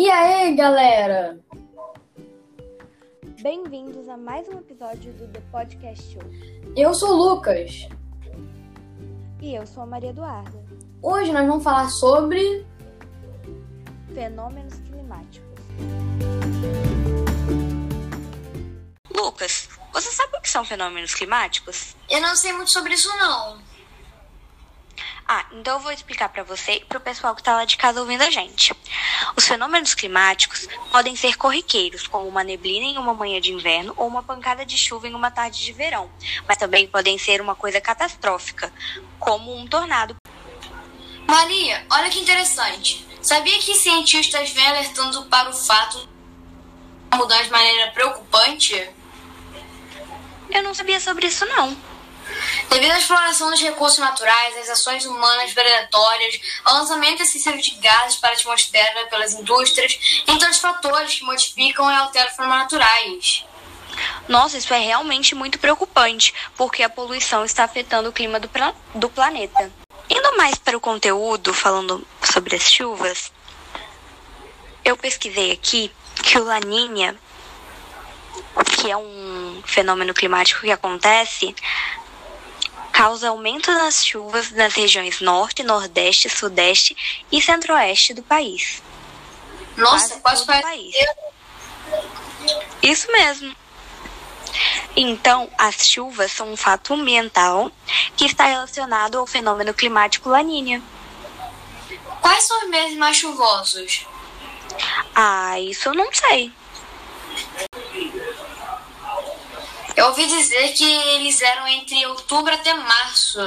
E aí, galera? Bem-vindos a mais um episódio do The Podcast Show. Eu sou o Lucas. E eu sou a Maria Eduarda. Hoje nós vamos falar sobre Fenômenos climáticos. Lucas, você sabe o que são fenômenos climáticos? Eu não sei muito sobre isso, não. Ah, então eu vou explicar para você e para o pessoal que está lá de casa ouvindo a gente. Os fenômenos climáticos podem ser corriqueiros, como uma neblina em uma manhã de inverno ou uma pancada de chuva em uma tarde de verão, mas também podem ser uma coisa catastrófica, como um tornado. Maria, olha que interessante. Sabia que cientistas vêm alertando para o fato de mudar de maneira preocupante? Eu não sabia sobre isso não. Devido à exploração dos recursos naturais, às ações humanas predatórias, ao lançamento excessivo de gases para a atmosfera pelas indústrias, entre outros fatores que modificam e alteram formas naturais. Nossa, isso é realmente muito preocupante, porque a poluição está afetando o clima do, do planeta. Indo mais para o conteúdo, falando sobre as chuvas, eu pesquisei aqui que o Laninha, que é um fenômeno climático que acontece, causa aumento nas chuvas nas regiões norte, nordeste, sudeste e centro-oeste do país. Nossa, Quase todo o parece. Isso mesmo. Então, as chuvas são um fato ambiental que está relacionado ao fenômeno climático Laninha. Quais são os meses mais chuvosos? Ah, isso eu não sei. Ouvi dizer que eles eram entre outubro até março.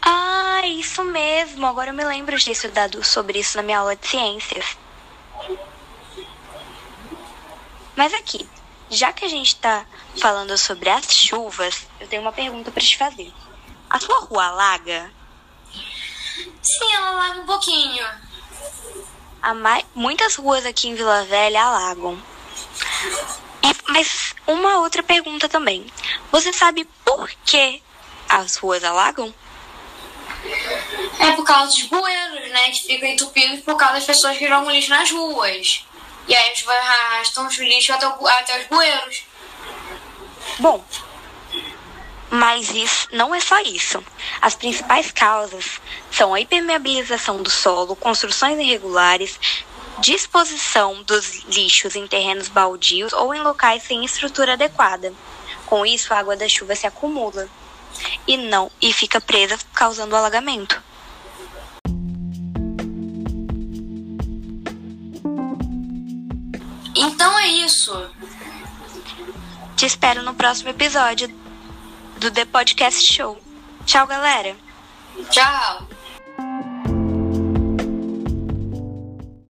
Ah, isso mesmo. Agora eu me lembro de ter estudado sobre isso na minha aula de ciências. Mas aqui, já que a gente tá falando sobre as chuvas, eu tenho uma pergunta para te fazer. A sua rua alaga? Sim, ela lava um pouquinho. A mai- Muitas ruas aqui em Vila Velha alagam. E- mas uma outra pergunta também. Você sabe por que as ruas alagam? É por causa dos bueiros, né? Que ficam entupidos por causa das pessoas que jogam lixo nas ruas. E aí eles arrastam os lixos até, o- até os bueiros. Bom, mas isso não é só isso. As principais causas são a impermeabilização do solo, construções irregulares, disposição dos lixos em terrenos baldios ou em locais sem estrutura adequada. Com isso, a água da chuva se acumula e não e fica presa, causando alagamento. Então é isso. Te espero no próximo episódio do The Podcast Show. Tchau, galera! Tchau.